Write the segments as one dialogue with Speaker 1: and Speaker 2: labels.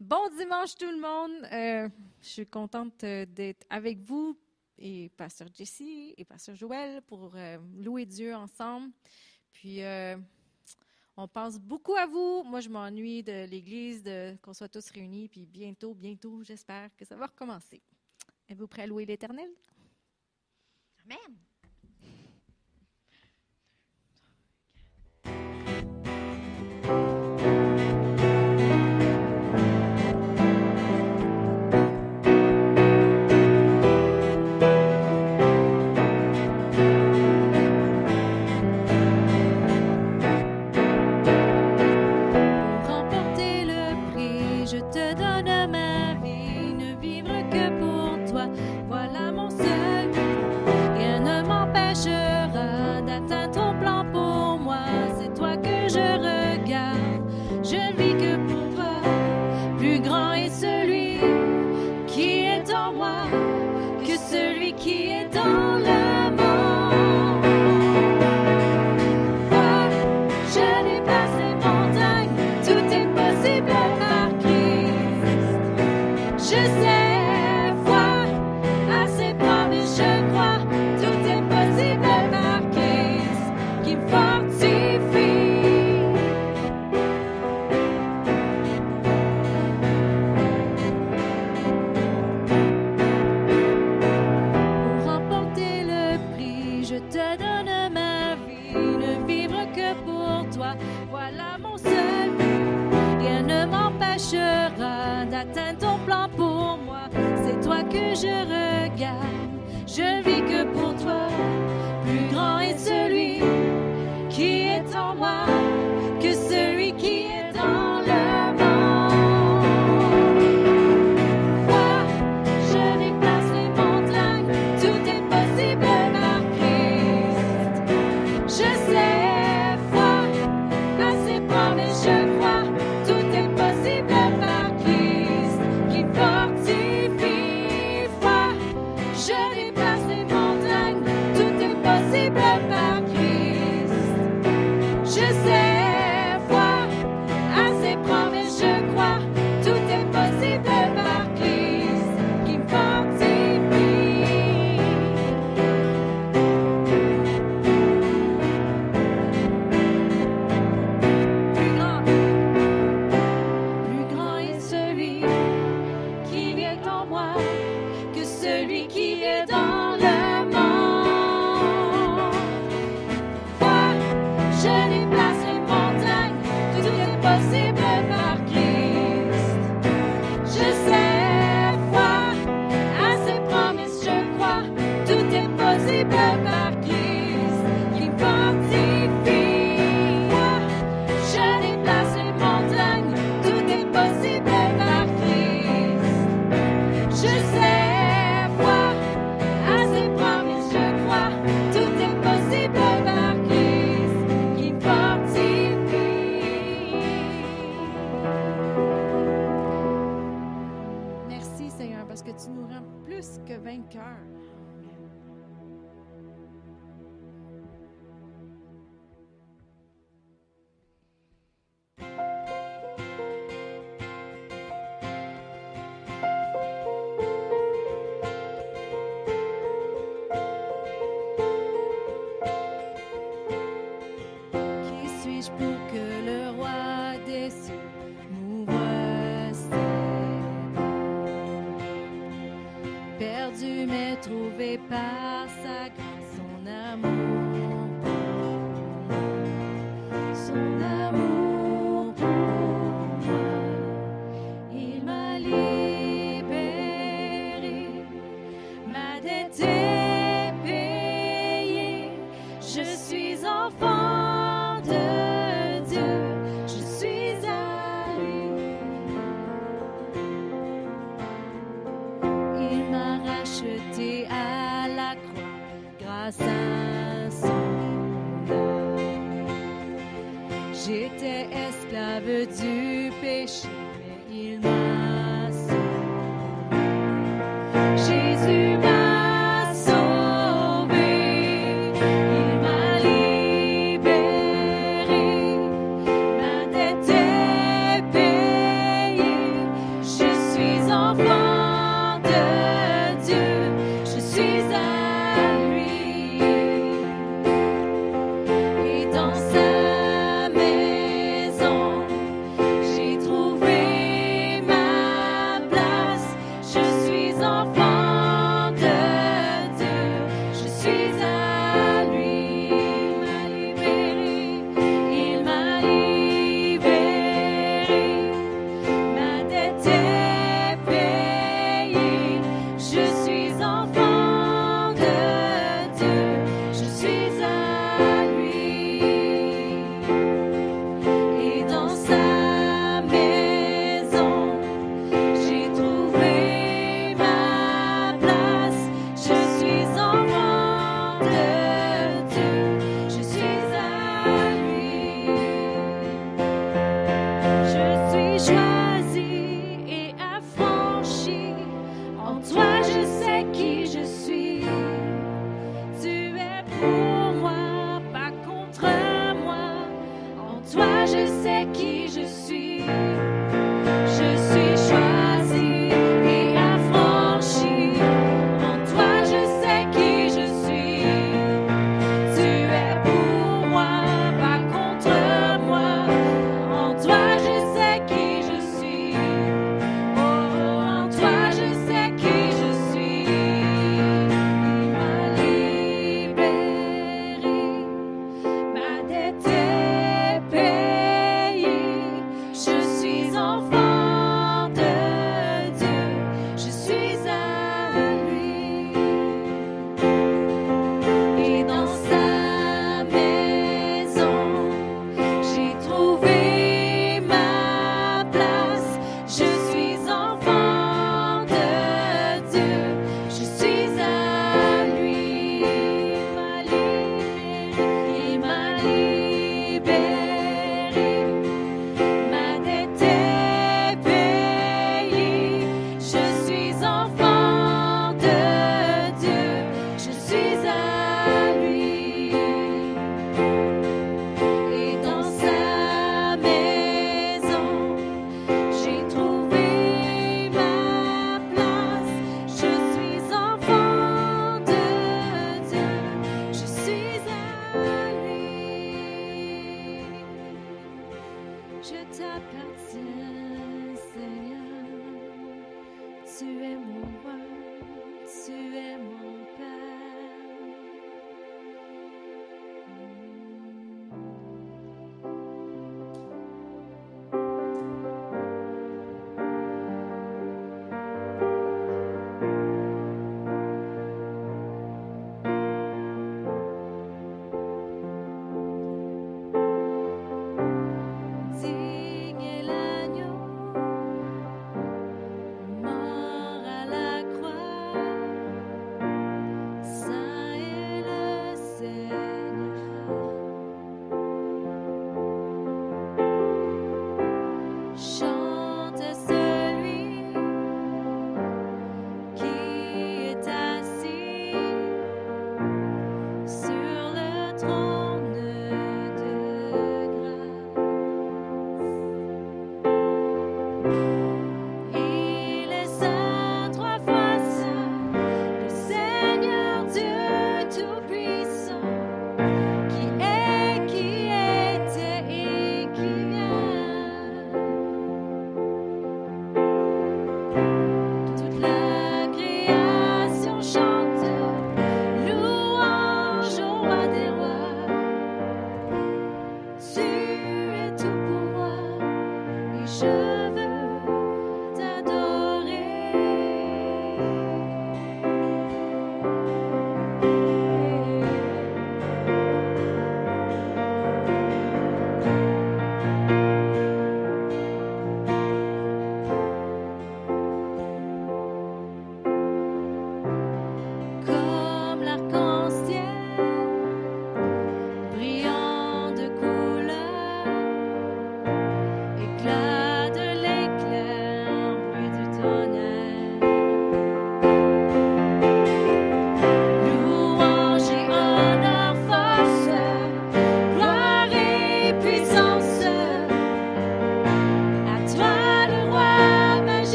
Speaker 1: Bon dimanche tout le monde. Euh, je suis contente euh, d'être avec vous et Pasteur Jessie et Pasteur Joël pour euh, louer Dieu ensemble. Puis on pense beaucoup à vous. Moi, je m'ennuie de l'Église, de qu'on soit tous réunis. Puis bientôt, bientôt, j'espère que ça va recommencer. Êtes-vous prêts à louer l'Éternel?
Speaker 2: Amen.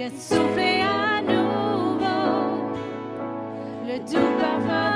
Speaker 2: Viens souffler à nouveau le doux parfum.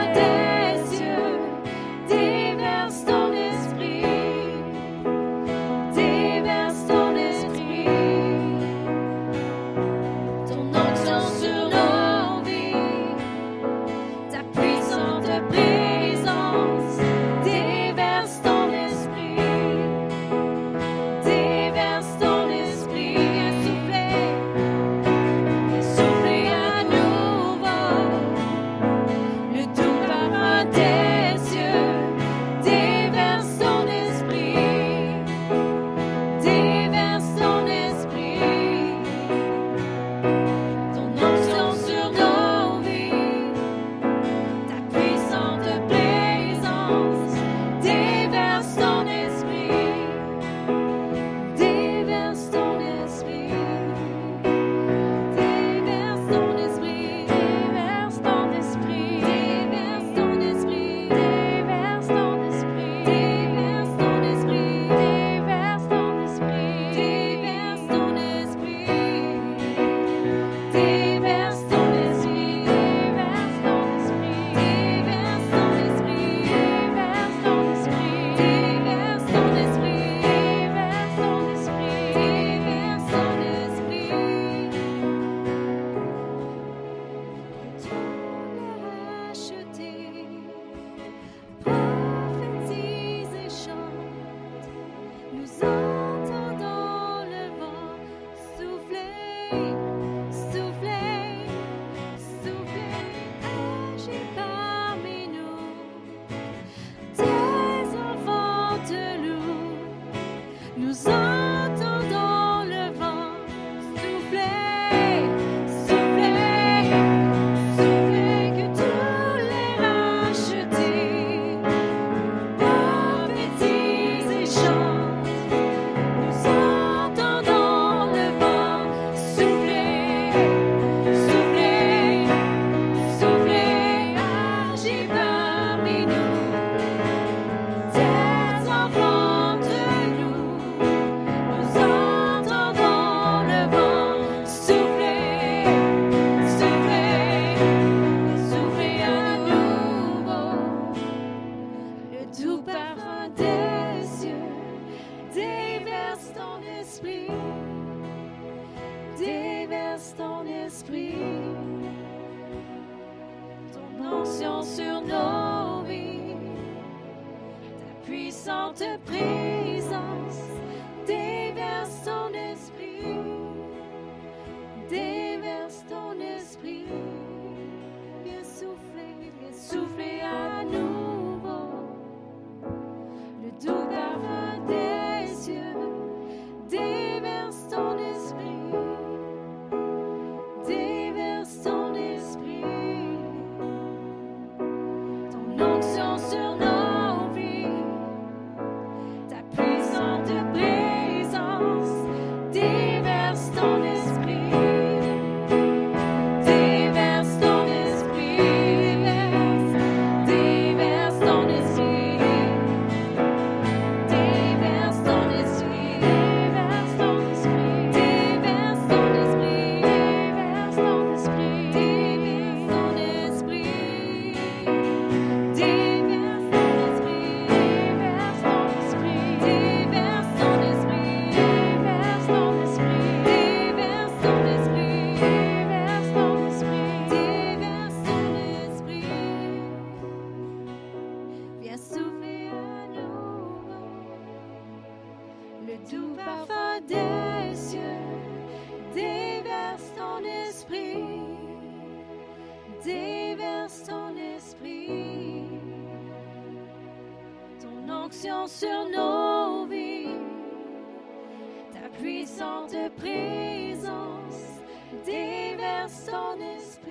Speaker 2: forte présence déverse son esprit.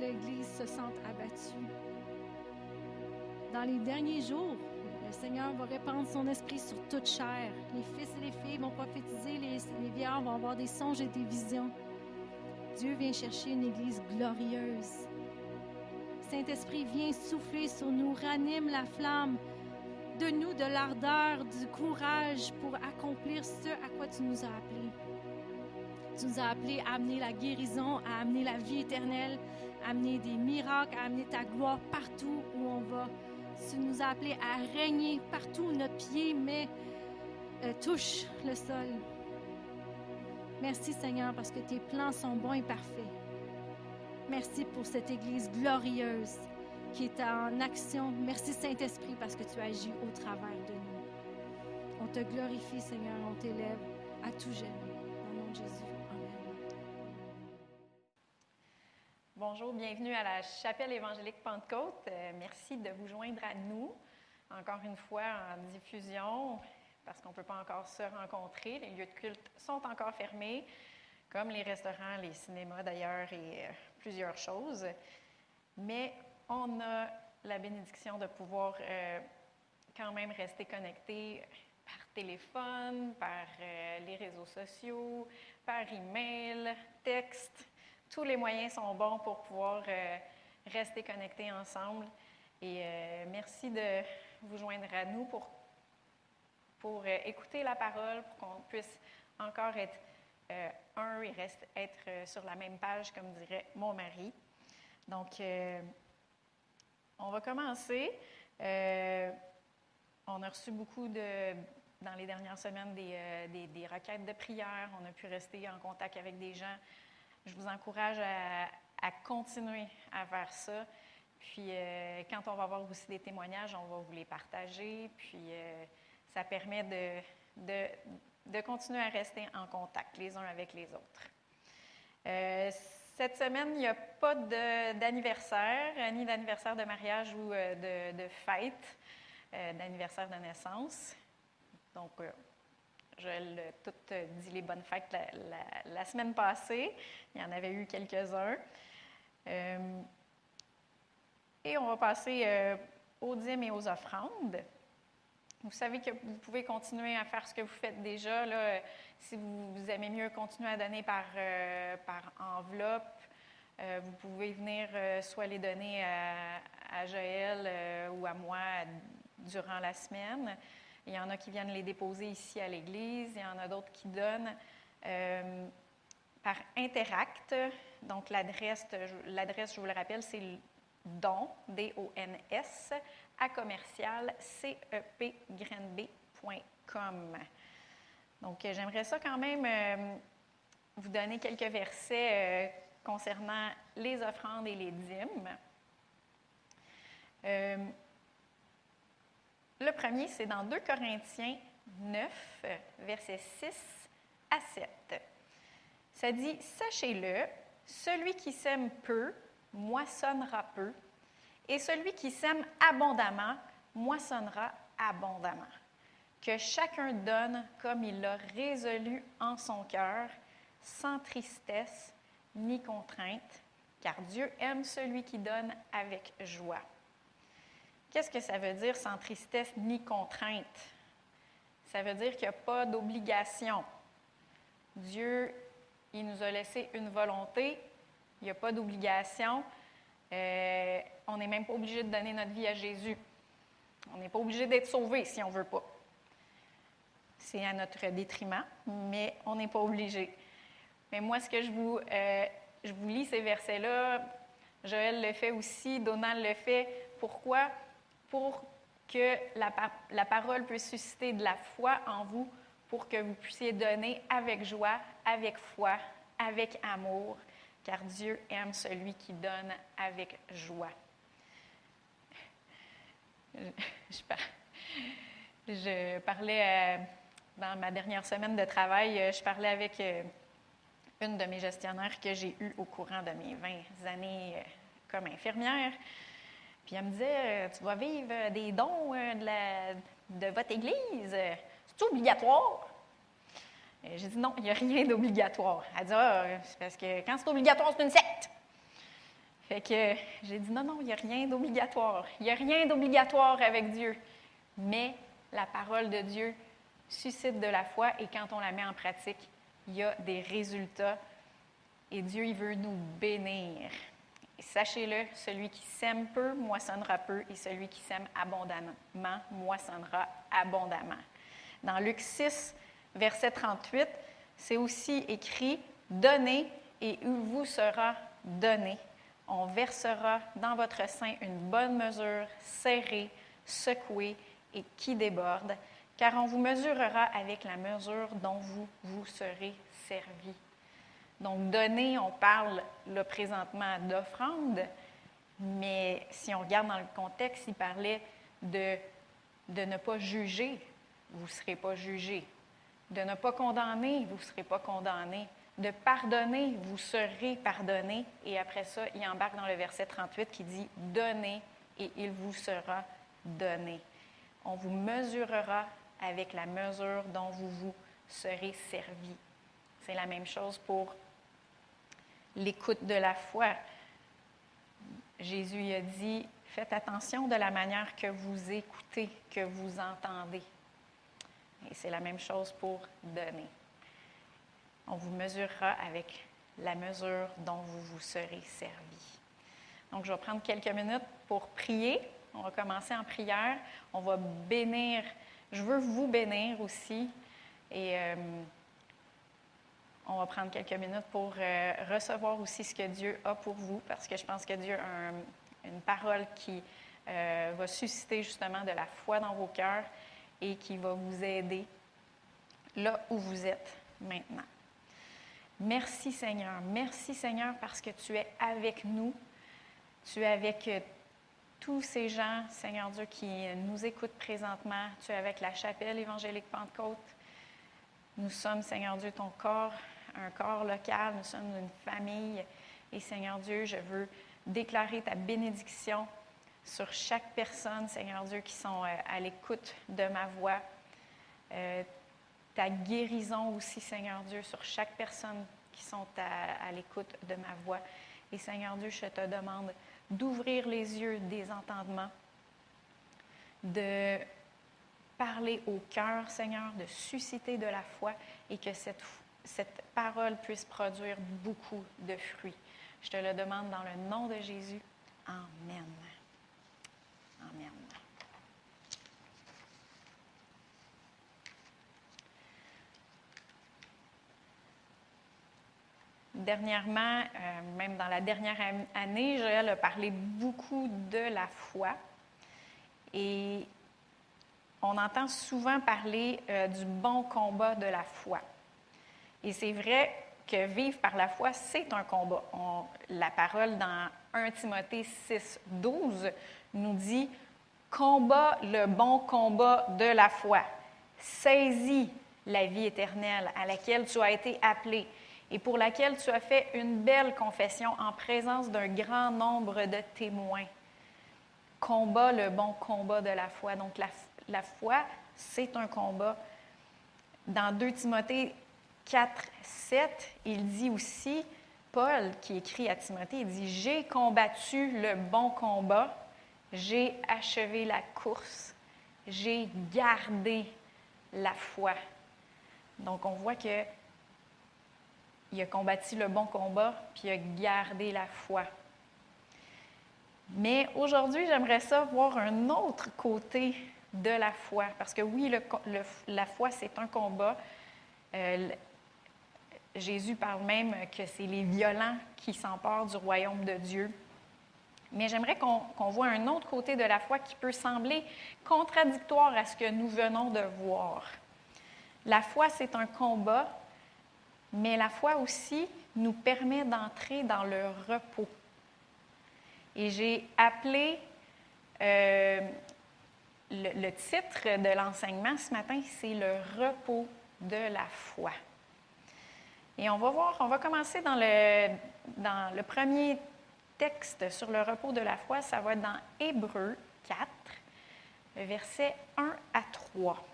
Speaker 2: l'Église se sente abattue. Dans les derniers jours, le Seigneur va répandre son esprit sur toute chair. Les fils et les filles vont prophétiser, les, les vieillards vont avoir des songes et des visions. Dieu vient chercher une Église glorieuse. Saint-Esprit, viens souffler sur nous, ranime la flamme de nous, de l'ardeur, du courage pour accomplir ce à quoi tu nous as appelés. Tu nous as appelés à amener la guérison, à amener la vie éternelle, à amener des miracles, à amener ta gloire partout où on va. Tu nous as appelés à régner partout où notre pied met, euh, touche le sol. Merci Seigneur parce que tes plans sont bons et parfaits. Merci pour cette Église glorieuse qui est en action. Merci Saint-Esprit parce que tu agis au travers de nous. On te glorifie Seigneur, on t'élève à tout jamais. Au nom de Jésus.
Speaker 1: Bonjour, bienvenue à la Chapelle évangélique Pentecôte. Euh, merci de vous joindre à nous, encore une fois en diffusion, parce qu'on ne peut pas encore se rencontrer. Les lieux de culte sont encore fermés, comme les restaurants, les cinémas d'ailleurs et euh, plusieurs choses. Mais on a la bénédiction de pouvoir euh, quand même rester connecté par téléphone, par les réseaux sociaux, par email, texte. Tous les moyens sont bons pour pouvoir euh, rester connectés ensemble. Et euh, merci de vous joindre à nous pour, pour euh, écouter la parole, pour qu'on puisse encore être un et reste, être sur la même page, comme dirait mon mari. Donc, on va commencer. On a reçu beaucoup de, dans les dernières semaines des, des- des requêtes de prière. On a pu rester en contact avec des gens. Je vous encourage à, continuer à faire ça. Puis, euh, quand on va avoir aussi des témoignages, on va vous les partager. Puis, euh, ça permet de, de, continuer à rester en contact les uns avec les autres. Euh, cette semaine, il n'y a pas d'anniversaire, ni d'anniversaire de mariage ou de, de fête, d'anniversaire de naissance. Donc, je l'ai tout euh, dit les bonnes fêtes la, semaine passée. Il y en avait eu quelques-uns. Euh, et on va passer euh, aux dîmes et aux offrandes. Vous savez que vous pouvez continuer à faire ce que vous faites déjà. Si vous, aimez mieux continuer à donner par, euh, par enveloppe, euh, vous pouvez venir soit les donner à, Joël ou à moi durant la semaine. Il y en a qui viennent les déposer ici à l'église. Il y en a d'autres qui donnent euh, par Interact. Donc, l'adresse, je- vous le rappelle, c'est don, D-O-N-S, à commercial, cepgrenb.com. Donc, j'aimerais ça quand même euh, vous donner quelques versets euh, concernant les offrandes et les dîmes. Le premier, c'est dans 2 Corinthiens 9, euh, versets 6 à 7. Ça dit, Sachez-le, celui qui sème peu moissonnera peu, et celui qui sème abondamment moissonnera abondamment. Que chacun donne comme il l'a résolu en son cœur, sans tristesse ni contrainte, car Dieu aime celui qui donne avec joie. Qu'est-ce que ça veut dire sans tristesse ni contrainte? Ça veut dire qu'il n'y a pas d'obligation. Dieu, il nous a laissé une volonté, il n'y a pas d'obligation. Euh, on n'est même pas obligé de donner notre vie à Jésus. On n'est pas obligé d'être sauvé si on ne veut pas. C'est à notre détriment, mais on n'est pas obligé. Mais moi, ce que je vous, euh, je vous lis ces versets-là, Joël le fait aussi, Donald le fait. Pourquoi? Pour que la, pa- la parole puisse susciter de la foi en vous, pour que vous puissiez donner avec joie, avec foi, avec amour, car Dieu aime celui qui donne avec joie. Je, je par- je parlais euh, dans ma dernière semaine de travail, euh, je parlais avec euh, une de mes gestionnaires que j'ai eue au courant de mes 20 années comme infirmière. Puis elle me disait, euh, tu vas vivre des dons euh, de, la- de votre Église. C'est obligatoire? J'ai dit non, il n'y a rien d'obligatoire. Elle dit ah, c'est parce que quand c'est obligatoire, c'est une secte. Fait que j'ai dit non, non, il n'y a rien d'obligatoire. Il n'y a rien d'obligatoire avec Dieu. Mais la parole de Dieu suscite de la foi et quand on la met en pratique, il y a des résultats. Et Dieu, il veut nous bénir. Sachez-le, celui qui sème peu moissonnera peu et celui qui sème abondamment moissonnera abondamment. Dans Luc 6, verset 38, c'est aussi écrit Donnez et vous sera donné. On versera dans votre sein une bonne mesure, serrée, secouée et qui déborde, car on vous mesurera avec la mesure dont vous vous serez servi. Donc, donner, on parle là présentement d'offrande, mais si on regarde dans le contexte, il parlait de, de ne pas juger, vous ne serez pas jugé. De ne pas condamner, vous ne serez pas condamné. De pardonner, vous serez pardonné. Et après ça, il embarque dans le verset 38 qui dit Donnez et il vous sera donné. On vous mesurera avec la mesure dont vous vous serez servi. C'est la même chose pour l'écoute de la foi. Jésus a dit, faites attention de la manière que vous écoutez, que vous entendez. Et c'est la même chose pour donner. On vous mesurera avec la mesure dont vous vous serez servi. Donc, je vais prendre quelques minutes pour prier. On va commencer en prière. On va bénir. Je veux vous bénir aussi. Et euh, on va prendre quelques minutes pour euh, recevoir aussi ce que Dieu a pour vous, parce que je pense que Dieu a une parole qui euh, va susciter justement de la foi dans vos cœurs et qui va vous aider là où vous êtes maintenant. Merci Seigneur. Merci Seigneur parce que tu es avec nous. Tu es avec euh, tous ces gens, Seigneur Dieu, qui nous écoutent présentement. Tu es avec la chapelle évangélique Pentecôte. Nous sommes, Seigneur Dieu, ton corps un corps local, nous sommes une famille. Et Seigneur Dieu, je veux déclarer ta bénédiction sur chaque personne, Seigneur Dieu, qui sont euh, à l'écoute de ma voix. Euh, ta guérison aussi, Seigneur Dieu, sur chaque personne qui sont à, à l'écoute de ma voix. Et Seigneur Dieu, je te demande d'ouvrir les yeux des entendements, de parler au cœur, Seigneur, de susciter de la foi et que cette foi cette parole puisse produire beaucoup de fruits. Je te le demande dans le nom de Jésus. Amen. Amen. Dernièrement, euh, même dans la dernière année, Joël a parlé beaucoup de la foi. Et on entend souvent parler euh, du bon combat de la foi. Et c'est vrai que vivre par la foi, c'est un combat. la parole dans 1 Timothée 6, 12 nous dit Combat le bon combat de la foi. Saisis la vie éternelle à laquelle tu as été appelé et pour laquelle tu as fait une belle confession en présence d'un grand nombre de témoins. Combat le bon combat de la foi. Donc la, la foi, c'est un combat. Dans 2 Timothée 4, 7, il dit aussi, Paul qui écrit à Timothée, il dit, J'ai combattu le bon combat, j'ai achevé la course, j'ai gardé la foi. Donc on voit que il a combattu le bon combat, puis il a gardé la foi. Mais aujourd'hui, j'aimerais ça voir un autre côté de la foi, parce que oui, la foi, c'est un combat. Euh, Jésus parle même que c'est les violents qui s'emparent du royaume de Dieu. Mais j'aimerais qu'on voit un autre côté de la foi qui peut sembler contradictoire à ce que nous venons de voir. La foi, c'est un combat, mais la foi aussi nous permet d'entrer dans le repos. Et j'ai appelé euh, le titre de l'enseignement ce matin, c'est le repos de la foi. Et on va voir, on va commencer dans le, premier texte sur le repos de la foi. Ça va être dans Hébreu 4, versets 1 à 3.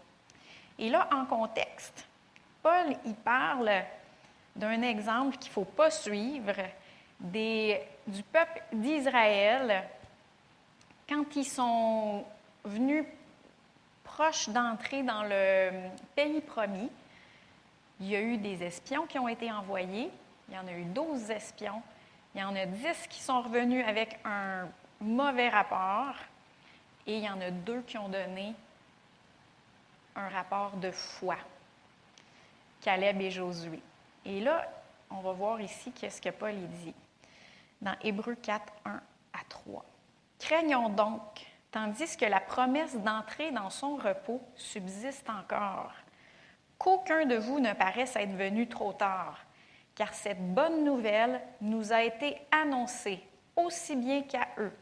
Speaker 1: Et là, en contexte, Paul, il parle d'un exemple qu'il ne faut pas suivre du peuple d'Israël quand ils sont venus proches d'entrer dans le pays promis. Il y a eu des espions qui ont été envoyés. Il y en a eu 12 espions. Il y en a 10 qui sont revenus avec un mauvais rapport. Et il y en a deux qui ont donné un rapport de foi. Caleb et Josué. Et là, on va voir ici qu'est-ce que Paul dit. Dans Hébreux 4, 1 à 3. Craignons donc, tandis que la promesse d'entrer dans son repos subsiste encore, qu'aucun de vous ne paraisse être venu trop tard, car cette bonne nouvelle nous a été annoncée aussi bien qu'à eux.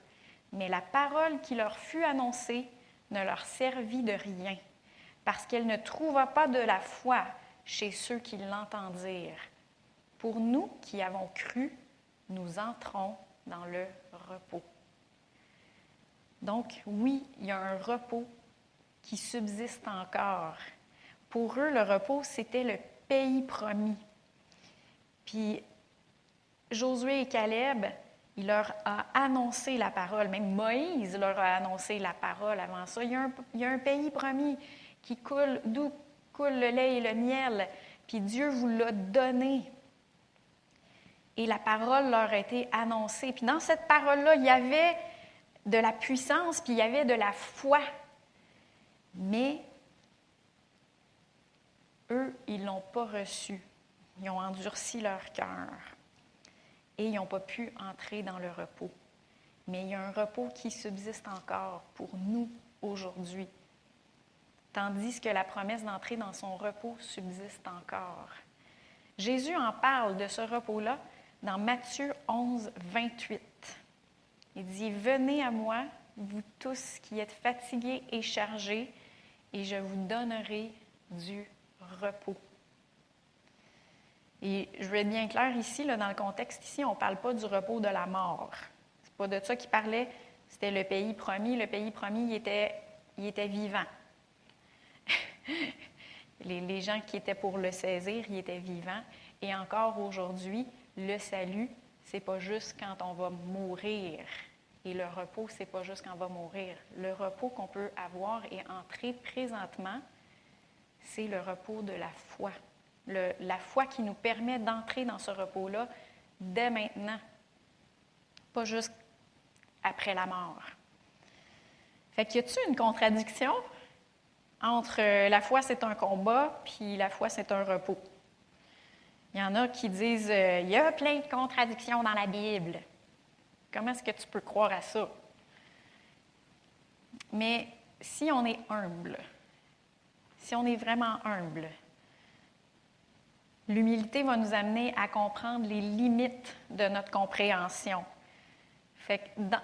Speaker 1: Mais la parole qui leur fut annoncée ne leur servit de rien, parce qu'elle ne trouva pas de la foi chez ceux qui l'entendirent. Pour nous qui avons cru, nous entrons dans le repos. Donc oui, il y a un repos qui subsiste encore. Pour eux, le repos, c'était le pays promis. Puis Josué et Caleb, il leur a annoncé la parole. Même Moïse leur a annoncé la parole avant ça. Il y a un, pays promis qui coule, d'où coule le lait et le miel. Puis Dieu vous l'a donné. Et la parole leur a été annoncée. Puis dans cette parole-là, il y avait de la puissance, puis il y avait de la foi. Mais eux, ils ne l'ont pas reçu. Ils ont endurci leur cœur et ils n'ont pas pu entrer dans le repos. Mais il y a un repos qui subsiste encore pour nous aujourd'hui, tandis que la promesse d'entrer dans son repos subsiste encore. Jésus en parle de ce repos-là dans Matthieu 11, 28. Il dit, Venez à moi, vous tous qui êtes fatigués et chargés, et je vous donnerai du repos. Et je vais être bien clair ici, là, dans le contexte ici, on ne parle pas du repos de la mort. Ce n'est pas de ça qu'il parlait. C'était le pays promis. Le pays promis, il était, il était vivant. les, les gens qui étaient pour le saisir, ils étaient vivants. Et encore aujourd'hui, le salut, c'est pas juste quand on va mourir. Et le repos, c'est pas juste quand on va mourir. Le repos qu'on peut avoir et entrer présentement, c'est le repos de la foi. La foi qui nous permet d'entrer dans ce repos-là dès maintenant, pas juste après la mort. Fait qu'il y a-t-il une contradiction entre la foi, c'est un combat, puis la foi, c'est un repos? Il y en a qui disent euh, il y a plein de contradictions dans la Bible. Comment est-ce que tu peux croire à ça? Mais si on est humble, si on est vraiment humble, l'humilité va nous amener à comprendre les limites de notre compréhension.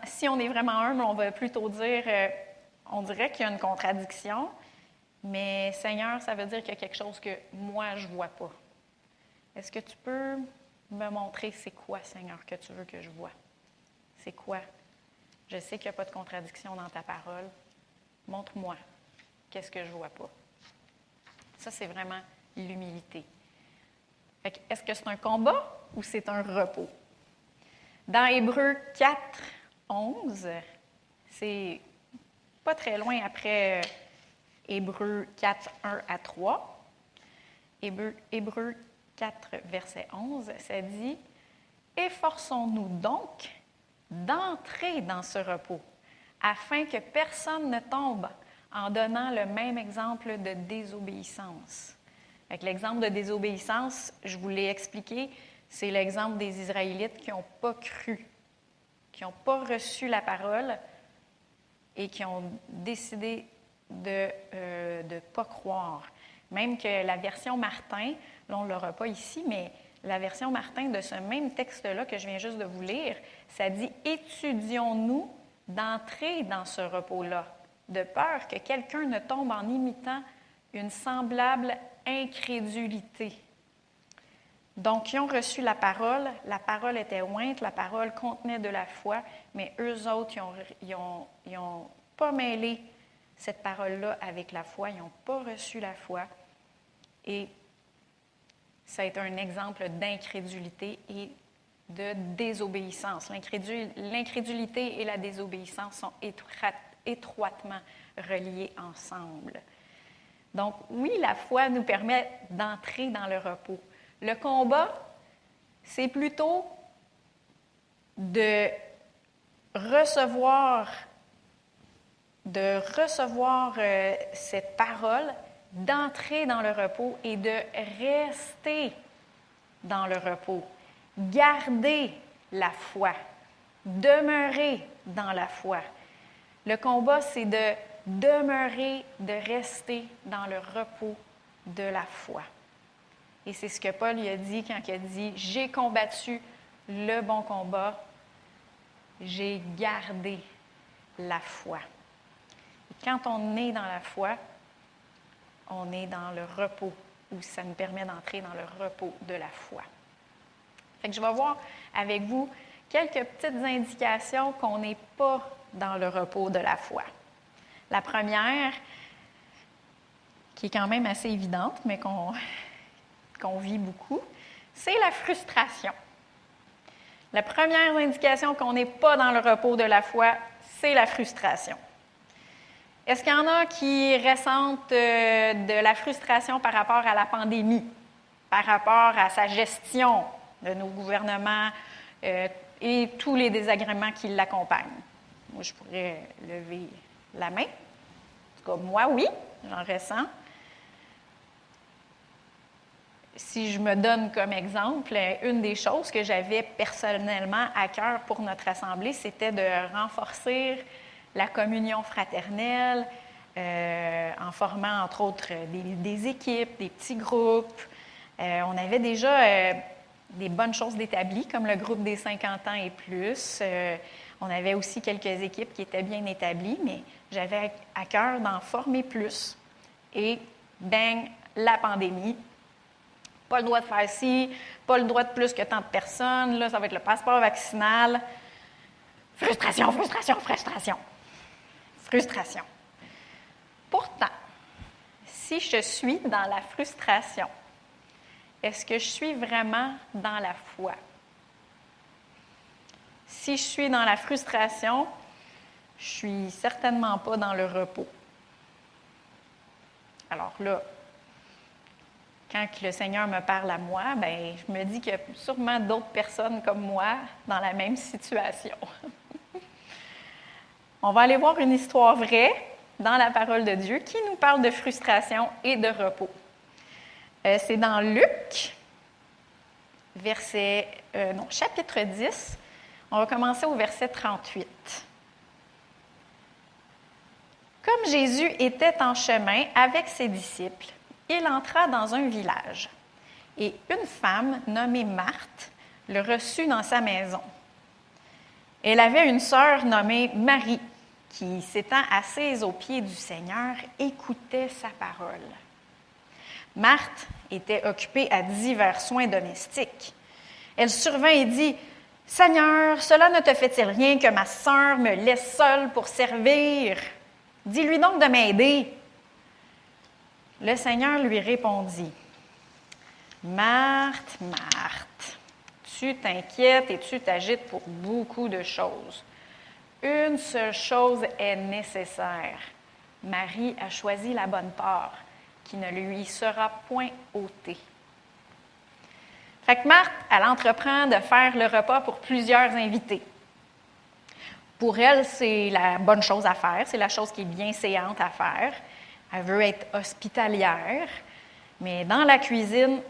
Speaker 1: Si on est vraiment humble, on va plutôt dire, euh, on dirait qu'il y a une contradiction, mais Seigneur, ça veut dire qu'il y a quelque chose que moi, je ne vois pas. Est-ce que tu peux me montrer c'est quoi, Seigneur, que tu veux que je vois? C'est quoi? Je sais qu'il n'y a pas de contradiction dans ta parole. Montre-moi qu'est-ce que je ne vois pas. Ça, c'est vraiment l'humilité. Est-ce que c'est un combat ou c'est un repos? Dans Hébreu 4, 11, c'est pas très loin après euh, Hébreu 4, 1 à 3. Hébreu, Hébreu 4, verset 11, ça dit Efforçons-nous donc d'entrer dans ce repos, afin que personne ne tombe en donnant le même exemple de désobéissance. L'exemple de désobéissance, je vous l'ai expliqué, c'est l'exemple des Israélites qui n'ont pas cru, qui n'ont pas reçu la parole et qui ont décidé de ne euh, pas croire. Même que la version Martin, là on ne l'aura pas ici, mais la version Martin de ce même texte-là que je viens juste de vous lire, ça dit Étudions-nous d'entrer dans ce repos-là, de peur que quelqu'un ne tombe en imitant une semblable incrédulité. Donc, ils ont reçu la parole, la parole était ointe, la parole contenait de la foi, mais eux autres, ils n'ont ont, pas mêlé cette parole-là avec la foi, ils n'ont pas reçu la foi. Et ça a été un exemple d'incrédulité et de désobéissance. L'incrédulité et la désobéissance sont étroitement reliées ensemble. Donc oui, la foi nous permet d'entrer dans le repos. Le combat, c'est plutôt de recevoir, de recevoir euh, cette parole, d'entrer dans le repos et de rester dans le repos. Garder la foi, demeurer dans la foi. Le combat, c'est de demeurer, de rester dans le repos de la foi. Et c'est ce que Paul lui a dit quand il a dit, j'ai combattu le bon combat, j'ai gardé la foi. quand on est dans la foi, on est dans le repos, ou ça nous permet d'entrer dans le repos de la foi. Je vais voir avec vous quelques petites indications qu'on n'est pas dans le repos de la foi. La première, qui est quand même assez évidente, mais qu'on vit beaucoup, c'est la frustration. La première indication qu'on n'est pas dans le repos de la foi, c'est la frustration. Est-ce qu'il y en a qui ressentent euh, de la frustration par rapport à la pandémie, par rapport à sa gestion de nos gouvernements euh, et tous les désagréments qui l'accompagnent? Moi, je pourrais lever la main. En tout cas, moi, oui, j'en ressens si je me donne comme exemple, une des choses que j'avais personnellement à cœur pour notre Assemblée, c'était de renforcer la communion fraternelle euh, en formant, entre autres, des, équipes, des petits groupes. Euh, on avait déjà euh, des bonnes choses d'établies, comme le groupe des 50 ans et plus. On avait aussi quelques équipes qui étaient bien établies, mais j'avais à cœur d'en former plus. Et, bang, la pandémie, pas le droit de faire ci, pas le droit de plus que tant de personnes, là, ça va être le passeport vaccinal. Frustration, frustration, frustration. Frustration. Pourtant, si je suis dans la frustration, est-ce que je suis vraiment dans la foi? Si je suis dans la frustration, je suis certainement pas dans le repos. Alors là, quand le Seigneur me parle à moi, ben, je me dis qu'il y a sûrement d'autres personnes comme moi dans la même situation. On va aller voir une histoire vraie dans la parole de Dieu qui nous parle de frustration et de repos. Euh, c'est dans Luc, verset, euh, non, chapitre 10. On va commencer au verset 38. Comme Jésus était en chemin avec ses disciples, il entra dans un village et une femme nommée Marthe le reçut dans sa maison. Elle avait une sœur nommée Marie qui, s'étant assise aux pieds du Seigneur, écoutait sa parole. Marthe était occupée à divers soins domestiques. Elle survint et dit, Seigneur, cela ne te fait-il rien que ma sœur me laisse seule pour servir? Dis-lui donc de m'aider. Le Seigneur lui répondit, Marthe, Marthe, tu t'inquiètes et tu t'agites pour beaucoup de choses. Une seule chose est nécessaire. Marie a choisi la bonne part, qui ne lui sera point ôtée. Fait que Marthe, elle entreprend de faire le repas pour plusieurs invités. Pour elle, c'est la bonne chose à faire, c'est la chose qui est bien séante à faire. Elle veut être hospitalière, mais dans la cuisine,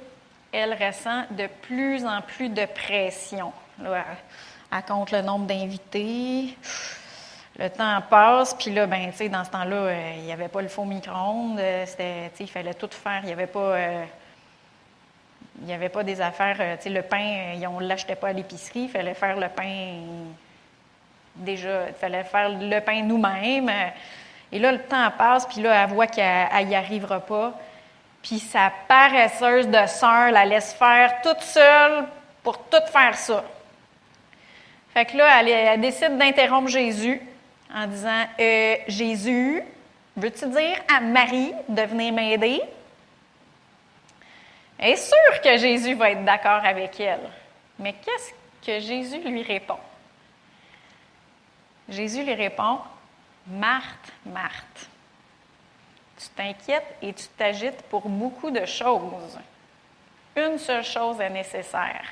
Speaker 1: elle ressent de plus en plus de pression. elle compte le nombre d'invités. Le temps passe, puis là, ben, dans ce temps-là, euh, il n'y avait pas le faux micro-ondes. Euh, il fallait tout faire. Il n'y avait pas. Euh, il avait pas des affaires, le pain, on ne l'achetait pas à l'épicerie, il fallait faire le pain déjà, il fallait faire le pain nous-mêmes. Et là, le temps passe, puis là, elle voit qu'elle n'y arrivera pas. Puis sa paresseuse de sœur la laisse faire toute seule pour tout faire ça. Fait que là, elle, décide d'interrompre Jésus en disant euh, Jésus, veux-tu dire à Marie de venir m'aider? Elle est sûre que Jésus va être d'accord avec elle. Mais qu'est-ce que Jésus lui répond? Jésus lui répond, Marthe, Marthe, tu t'inquiètes et tu t'agites pour beaucoup de choses. Une seule chose est nécessaire.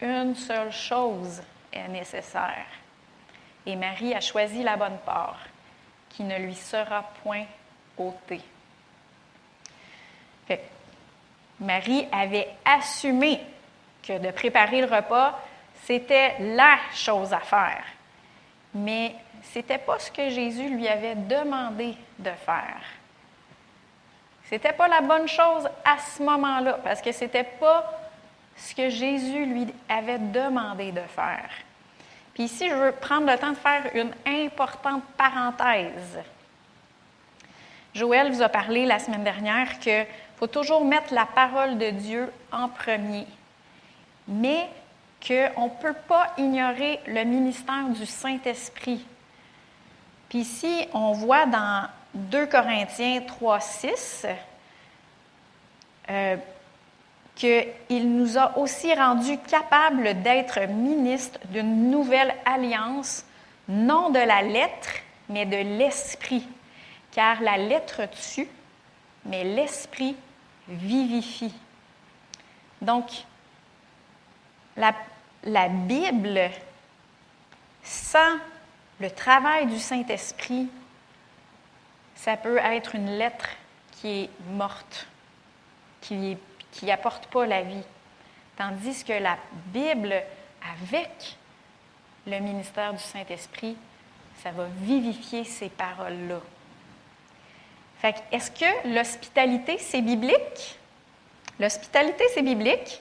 Speaker 1: Une seule chose est nécessaire. Et Marie a choisi la bonne part, qui ne lui sera point ôtée. Marie avait assumé que de préparer le repas, c'était la chose à faire. Mais ce n'était pas ce que Jésus lui avait demandé de faire. Ce n'était pas la bonne chose à ce moment-là, parce que ce n'était pas ce que Jésus lui avait demandé de faire. Puis ici, je veux prendre le temps de faire une importante parenthèse. Joël vous a parlé la semaine dernière qu'il faut toujours mettre la parole de Dieu en premier, mais qu'on ne peut pas ignorer le ministère du Saint-Esprit. Puis ici, on voit dans 2 Corinthiens 3, 6 euh, qu'il nous a aussi rendus capables d'être ministres d'une nouvelle alliance, non de la lettre, mais de l'esprit. Car la lettre tue, mais l'esprit vivifie. Donc, la, Bible, sans le travail du Saint-Esprit, ça peut être une lettre qui est morte, qui n'apporte pas la vie. Tandis que la Bible, avec le ministère du Saint-Esprit, ça va vivifier ces paroles-là. Fait est-ce que l'hospitalité, c'est biblique? L'hospitalité, c'est biblique.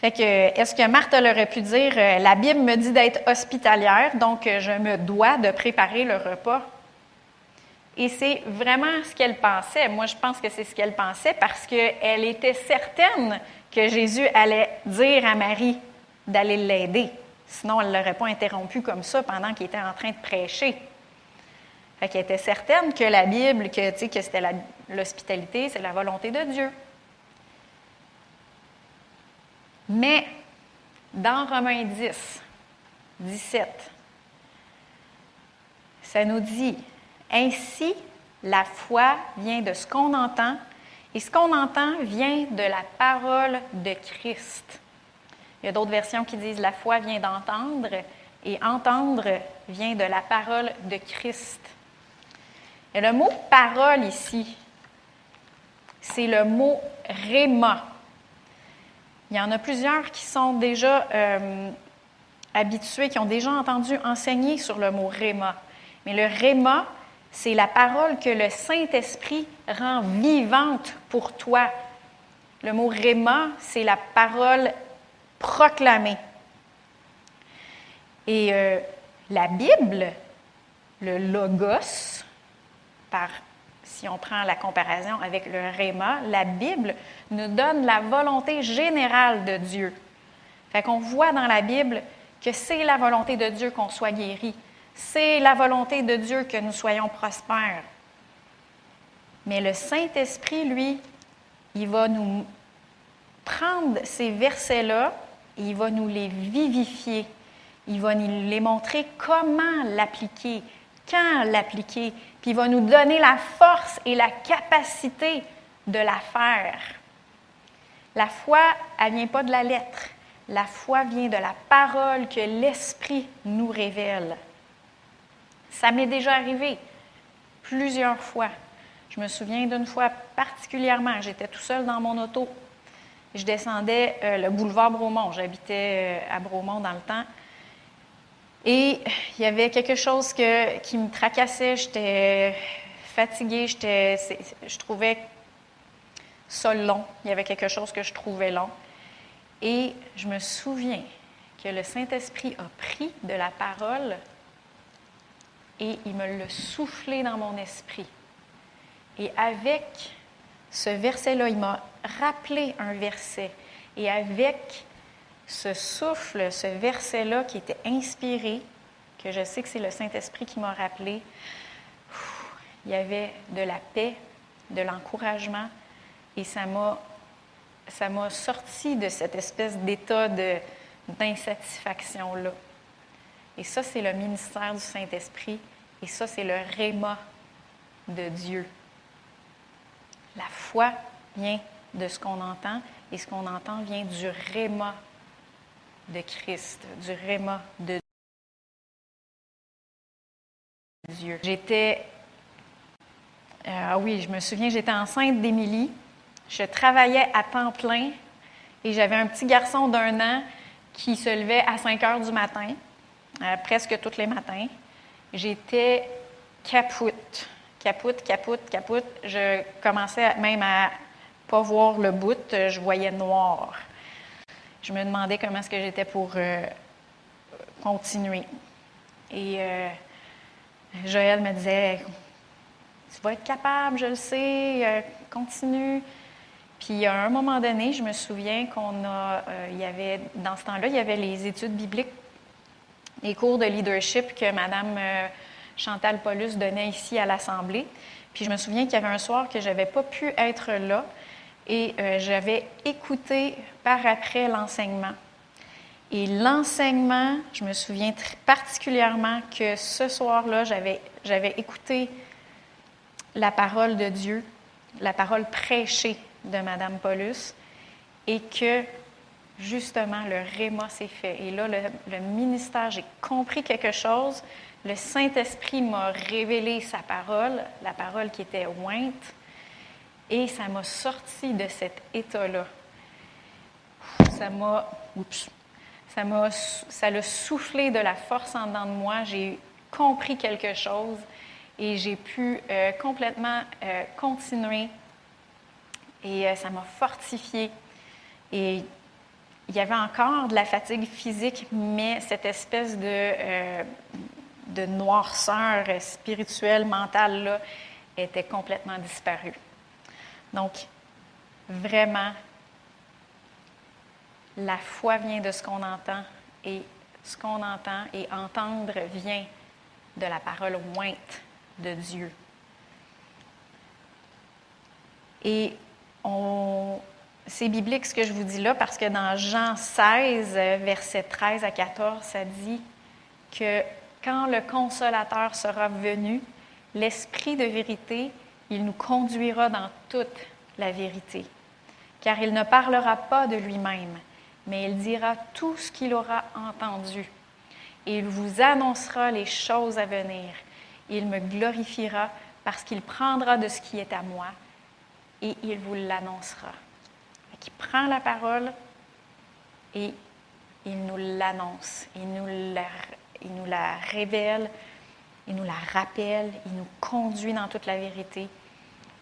Speaker 1: Fait que, est-ce que Marthe aurait pu dire euh, La Bible me dit d'être hospitalière, donc euh, je me dois de préparer le repas? Et c'est vraiment ce qu'elle pensait. Moi, je pense que c'est ce qu'elle pensait parce qu'elle était certaine que Jésus allait dire à Marie d'aller l'aider. Sinon, elle ne l'aurait pas interrompu comme ça pendant qu'il était en train de prêcher. Fait qu'elle était certaine que la Bible, que, que c'était l'hospitalité, c'est la volonté de Dieu. Mais dans Romains 10, 17, ça nous dit, ainsi la foi vient de ce qu'on entend, et ce qu'on entend vient de la parole de Christ. Il y a d'autres versions qui disent la foi vient d'entendre, et entendre vient de la parole de Christ. Et le mot parole ici, c'est le mot réma. Il y en a plusieurs qui sont déjà euh, habitués, qui ont déjà entendu enseigner sur le mot réma. Mais le réma, c'est la parole que le Saint-Esprit rend vivante pour toi. Le mot réma, c'est la parole proclamée. Et euh, la Bible, le logos, si on prend la comparaison avec le Réma, la Bible nous donne la volonté générale de Dieu. Fait qu'on voit dans la Bible que c'est la volonté de Dieu qu'on soit guéri. C'est la volonté de Dieu que nous soyons prospères. Mais le Saint-Esprit, lui, il va nous prendre ces versets-là et il va nous les vivifier. Il va nous les montrer comment l'appliquer, l'appliquer, puis il va nous donner la force et la capacité de la faire. La foi, elle ne vient pas de la lettre. La foi vient de la parole que l'Esprit nous révèle. Ça m'est déjà arrivé plusieurs fois. Je me souviens d'une fois particulièrement, j'étais tout seul dans mon auto. Je descendais euh, le boulevard Bromont. J'habitais euh, à Bromont dans le temps. Et il y avait quelque chose qui me tracassait, j'étais fatiguée, je trouvais ça long. Il y avait quelque chose que je trouvais long. Et je me souviens que le Saint-Esprit a pris de la parole et il me l'a soufflé dans mon esprit. Et avec ce verset-là, il m'a rappelé un verset. Et avec ce souffle, ce verset-là qui était inspiré, que je sais que c'est le Saint-Esprit qui m'a rappelé, il y avait de la paix, de l'encouragement, Et ça m'a, ça sorti de cette espèce d'état d'insatisfaction-là. Et ça, c'est le ministère du Saint-Esprit. Et ça, c'est le réma de Dieu. La foi vient de ce qu'on entend et ce qu'on entend vient du réma de Christ, du réma de Dieu. J'étais, euh, ah oui, je me souviens, j'étais enceinte d'Émilie. Je travaillais à temps plein et j'avais un petit garçon d'un an qui se levait à 5 heures du matin, euh, presque tous les matins. J'étais capoute, capoute, capoute, capoute. Je commençais même à pas voir le bout, je voyais noir. Je me demandais comment est-ce que j'étais pour euh, continuer. Et euh, Joël me disait, tu vas être capable, je le sais, continue. Puis à un moment donné, je me souviens qu'on a, euh, il y avait, dans ce temps-là, il y avait les études bibliques, les cours de leadership que euh, Chantal Paulus donnait ici à l'Assemblée. Puis je me souviens qu'il y avait un soir que je n'avais pas pu être là et euh, j'avais écouté par après l'enseignement. Et l'enseignement, je me souviens particulièrement que ce soir-là, j'avais, écouté la parole de Dieu, la parole prêchée de Mme Paulus et que justement le réma s'est fait. Et là, le, ministère, j'ai compris quelque chose. Le Saint-Esprit m'a révélé sa parole, la parole qui était ointe, et ça m'a sorti de cet état-là. Ça m'a, ça m'a, ça l'a soufflé de la force en dedans de moi. J'ai compris quelque chose et j'ai pu euh, complètement euh, continuer et euh, ça m'a fortifiée. Et il y avait encore de la fatigue physique, mais cette espèce de, de noirceur spirituelle, mentale-là, était complètement disparue. Donc, vraiment, la foi vient de ce qu'on entend et ce qu'on entend et entendre vient de la parole ointe de Dieu. Et c'est biblique ce que je vous dis là parce que dans Jean 16, versets 13 à 14, ça dit que quand le consolateur sera venu, l'Esprit de vérité, il nous conduira dans toute la vérité. Car il ne parlera pas de lui-même, mais il dira tout ce qu'il aura entendu. Et il vous annoncera les choses à venir. Il me glorifiera parce qu'il prendra de ce qui est à moi et il vous l'annoncera. Il prend la parole et il nous l'annonce, il il nous la révèle, il nous la rappelle, il nous conduit dans toute la vérité.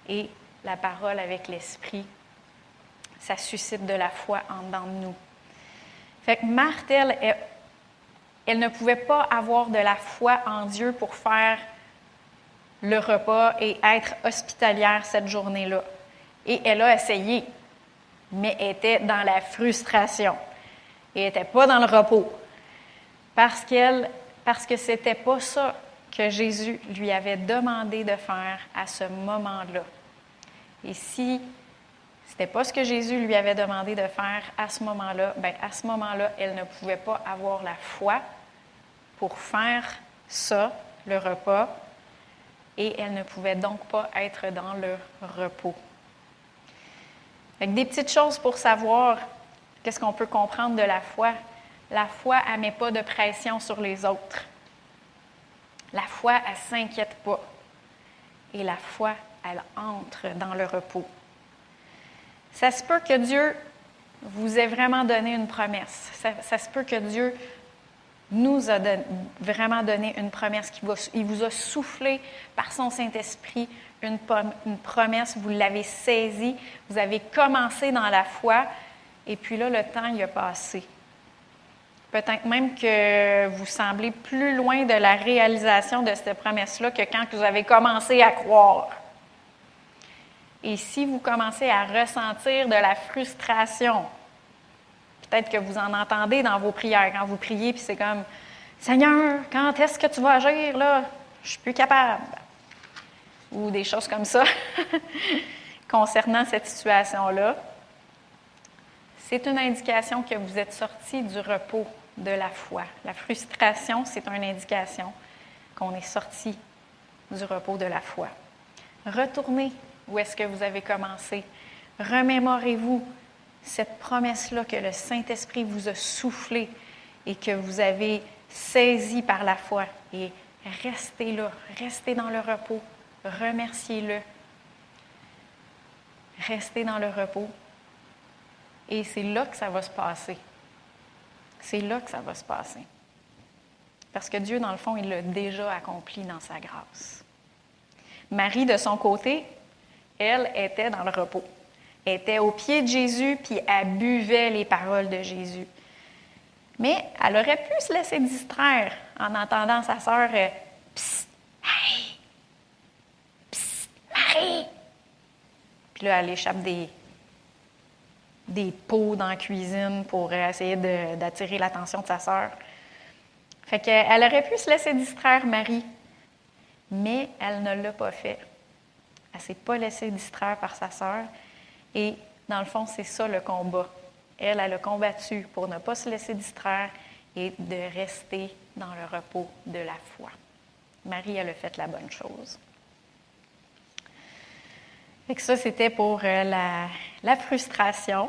Speaker 1: Et la parole avec l'esprit, ça suscite de la foi en nous. Fait que Marthe, elle, ne pouvait pas avoir de la foi en Dieu pour faire le repas et être hospitalière cette journée-là. Et elle a essayé, mais était dans la frustration et n'était pas dans le repos. Parce, qu'elle, parce que ce n'était pas ça que Jésus lui avait demandé de faire à ce moment-là. Et si ce n'était pas ce que Jésus lui avait demandé de faire à ce moment-là, bien, à ce moment-là, elle ne pouvait pas avoir la foi pour faire ça, le repas, et elle ne pouvait donc pas être dans le repos. Avec des petites choses pour savoir qu'est-ce qu'on peut comprendre de la foi. La foi, elle ne met pas de pression sur les autres. La foi, elle ne s'inquiète pas. Et la foi, elle entre dans le repos. Ça se peut que Dieu vous ait vraiment donné une promesse. Ça, se peut que Dieu nous a vraiment donné une promesse, qu'il vous a soufflé par son Saint-Esprit une, promesse, vous l'avez saisie, vous avez commencé dans la foi, et puis là, le temps y a passé. Peut-être même que vous semblez plus loin de la réalisation de cette promesse-là que quand vous avez commencé à croire. Et si vous commencez à ressentir de la frustration, peut-être que vous en entendez dans vos prières, quand vous priez, puis c'est comme, Seigneur, quand est-ce que tu vas agir là? Je suis plus capable ou des choses comme ça. concernant cette situation-là, c'est une indication que vous êtes sorti du repos de la foi. La frustration, c'est une indication qu'on est sorti du repos de la foi. Retournez où est-ce que vous avez commencé. Remémorez-vous cette promesse-là que le Saint-Esprit vous a soufflé et que vous avez saisi par la foi. Et restez là, restez dans le repos, remerciez-le. Restez dans le repos. Et c'est là que ça va se passer. C'est là que ça va se passer. Parce que Dieu, dans le fond, il l'a déjà accompli dans sa grâce. Marie, de son côté, elle était dans le repos. Était au pied de Jésus, puis elle buvait les paroles de Jésus. Mais elle aurait pu se laisser distraire en entendant sa sœur euh, Psst, Marie! Psst, Marie! Puis là, elle échappe des, des pots dans la cuisine pour essayer d'attirer l'attention de sa sœur. Fait qu'elle aurait pu se laisser distraire, Marie, mais elle ne l'a pas fait. Elle ne s'est pas laissée distraire par sa sœur. Et dans le fond, c'est ça le combat. Elle, elle a combattu pour ne pas se laisser distraire et de rester dans le repos de la foi. Marie, elle a fait la bonne chose. Et ça, c'était pour euh, la, la, frustration.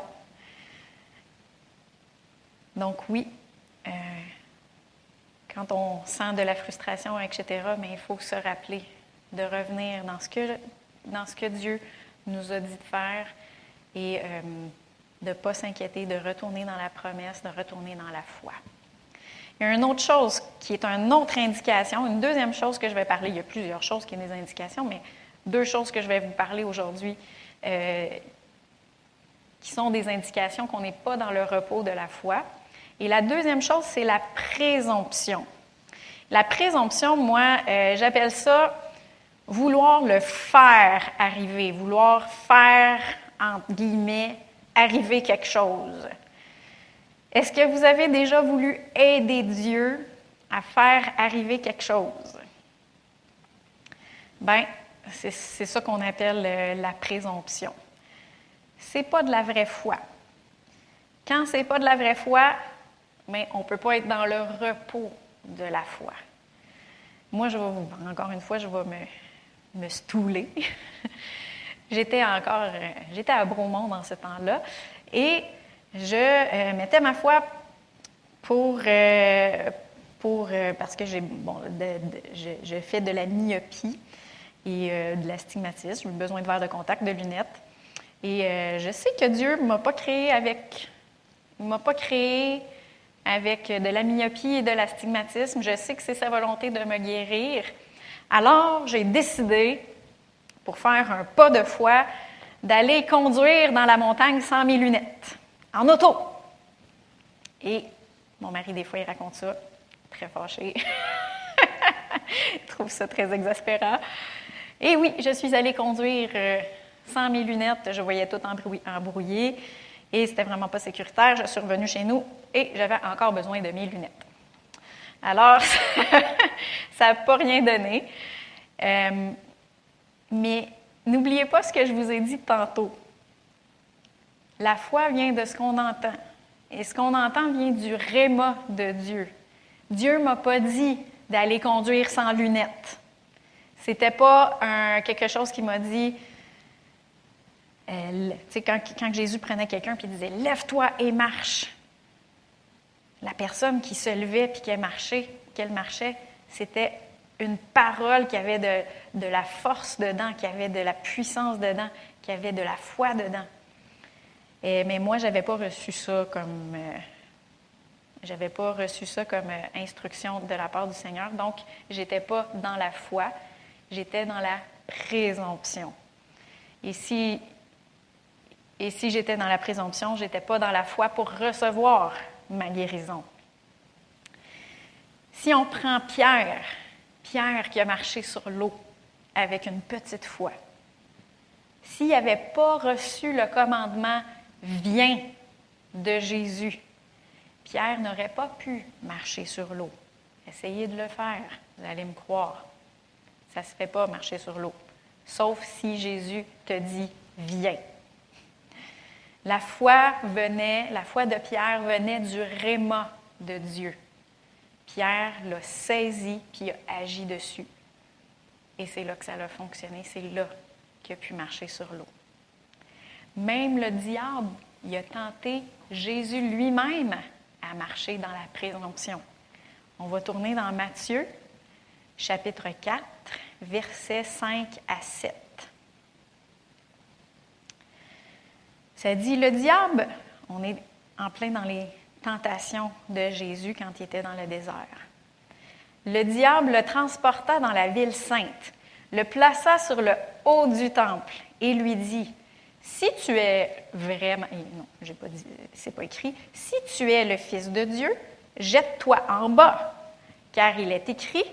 Speaker 1: Donc oui, euh, quand on sent de la frustration, etc., mais il faut se rappeler de revenir dans ce que, dans ce que Dieu nous a dit de faire et euh, de ne pas s'inquiéter, de retourner dans la promesse, de retourner dans la foi. Il y a une autre chose qui est une autre indication, une deuxième chose que je vais parler. Il y a plusieurs choses qui sont des indications, mais deux choses que je vais vous parler aujourd'hui euh, qui sont des indications qu'on n'est pas dans le repos de la foi. Et la deuxième chose, c'est la présomption. La présomption, moi, euh, j'appelle ça vouloir le faire arriver, vouloir faire, entre guillemets, arriver quelque chose. Est-ce que vous avez déjà voulu aider Dieu à faire arriver quelque chose? Bien, c'est ça qu'on appelle euh, la présomption. C'est pas de la vraie foi. Quand c'est pas de la vraie foi, mais on ne peut pas être dans le repos de la foi. Moi, je vais, encore une fois, je vais me, stouler. j'étais encore, euh, j'étais à Bromont dans ce temps-là, et je euh, mettais ma foi pour, pour parce que j'ai, bon, je, fais de la myopie et de l'astigmatisme, j'ai besoin de verres de contact, de lunettes, et je sais que Dieu m'a pas créé avec, m'a pas créé avec de la myopie et de l'astigmatisme. Je sais que c'est sa volonté de me guérir. Alors, j'ai décidé, pour faire un pas de foi, d'aller conduire dans la montagne sans mes lunettes, en auto. Et mon mari, des fois, il raconte ça, très fâché. il trouve ça très exaspérant. Et oui, je suis allée conduire euh, sans mes lunettes. Je voyais tout embrouillé et c'était vraiment pas sécuritaire. Je suis revenue chez nous et j'avais encore besoin de mes lunettes. Alors, ça n'a pas rien donné. Euh, mais n'oubliez pas ce que je vous ai dit tantôt. La foi vient de ce qu'on entend. Et ce qu'on entend vient du réma de Dieu. Dieu m'a pas dit d'aller conduire sans lunettes. C'était pas quelque chose qui m'a dit quand, quand, Jésus prenait quelqu'un et disait Lève-toi et marche. La personne qui se levait puis qui marchait, qu'elle marchait, c'était une parole qui avait de, de, la force dedans, qui avait de la puissance dedans, qui avait de la foi dedans. Mais moi, je n'avais pas reçu ça comme. Euh, j'avais pas reçu ça comme euh, instruction de la part du Seigneur. Donc, j'étais pas dans la foi, j'étais dans la présomption. Et si et si j'étais dans la présomption, je n'étais pas dans la foi pour recevoir ma guérison. Si on prend Pierre, Pierre qui a marché sur l'eau avec une petite foi, s'il n'avait pas reçu le commandement Viens de Jésus, Pierre n'aurait pas pu marcher sur l'eau. Essayez de le faire, vous allez me croire. Ça ne se fait pas marcher sur l'eau, sauf si Jésus te dit viens. La foi venait, la foi de Pierre venait du réma de Dieu. Pierre l'a saisi puis a agi dessus. Et c'est là que ça a fonctionné, c'est là qu'il a pu marcher sur l'eau. Même le diable, il a tenté Jésus lui-même à marcher dans la présomption. On va tourner dans Matthieu, chapitre 4, versets 5 à 7. Ça dit, le diable, on est en plein dans les tentations de Jésus quand il était dans le désert. Le diable le transporta dans la ville sainte, le plaça sur le haut du temple et lui dit, si tu es vraiment, non, j'ai pas dit, c'est pas écrit, si tu es le Fils de Dieu, jette-toi en bas, car il est écrit,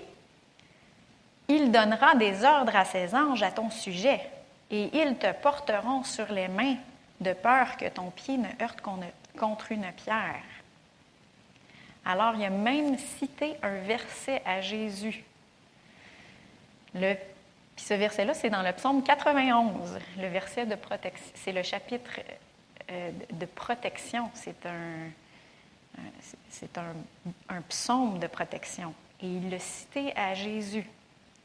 Speaker 1: il donnera des ordres à ses anges à ton sujet, et ils te porteront sur les mains, de peur que ton pied ne heurte contre une pierre. Alors, il a même cité un verset à Jésus. Le, puis ce verset-là, c'est dans le psaume 91, le verset de protection. C'est le chapitre euh, de protection. C'est un, c'est un, un psaume de protection. Et il l'a cité à Jésus.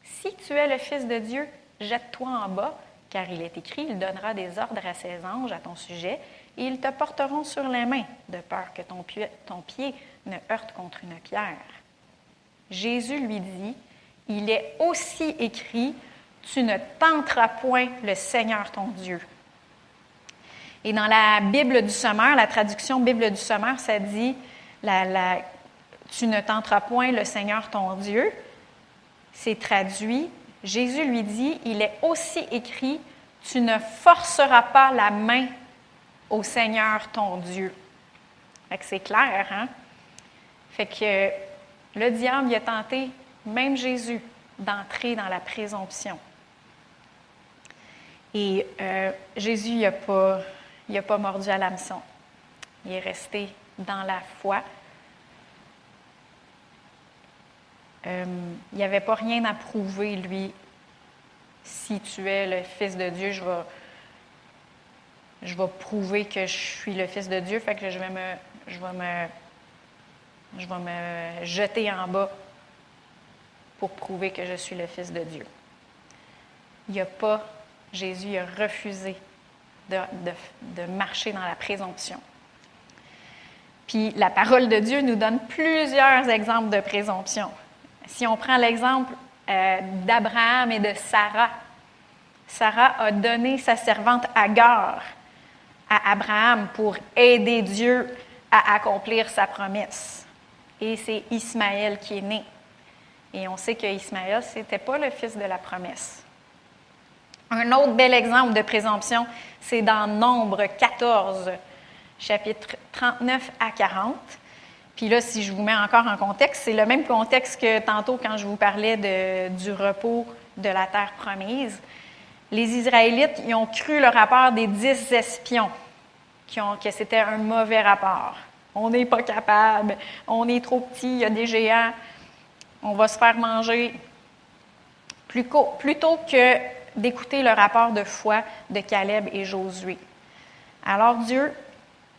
Speaker 1: Si tu es le Fils de Dieu, jette-toi en bas, car il est écrit, il donnera des ordres à ses anges à ton sujet, et ils te porteront sur les mains, de peur que ton pied, ne heurte contre une pierre. Jésus lui dit, il est aussi écrit, tu ne tenteras point le Seigneur ton Dieu. Et dans la Bible du Sommeur, la traduction Bible du Sommeur, ça dit, tu ne tenteras point le Seigneur ton Dieu. C'est traduit, Jésus lui dit, il est aussi écrit, tu ne forceras pas la main au Seigneur ton Dieu. c'est clair, hein? Fait que le diable a tenté, même Jésus, d'entrer dans la présomption. Et euh, Jésus n'a pas, pas mordu à l'hameçon. Il est resté dans la foi. Euh, il n'y avait pas rien à prouver, lui. Si tu es le Fils de Dieu, je vais, je vais prouver que je suis le Fils de Dieu, fait que je vais me, je vais me je vais me jeter en bas pour prouver que je suis le Fils de Dieu. Il n'y a pas, Jésus a refusé de, de, marcher dans la présomption. Puis la parole de Dieu nous donne plusieurs exemples de présomption. Si on prend l'exemple euh, d'Abraham et de Sarah, Sarah a donné sa servante Agar à Abraham pour aider Dieu à accomplir sa promesse et c'est Ismaël qui est né. Et on sait que Ismaël, ce n'était pas le fils de la promesse. Un autre bel exemple de présomption, c'est dans Nombre 14, chapitre 39 à 40. Puis là, si je vous mets encore en contexte, c'est le même contexte que tantôt quand je vous parlais du repos de la terre promise. Les Israélites, ils ont cru le rapport des dix espions, qui que c'était un mauvais rapport. On n'est pas capable, on est trop petit, il y a des géants, on va se faire manger. Plutôt que d'écouter le rapport de foi de Caleb et Josué. Alors Dieu,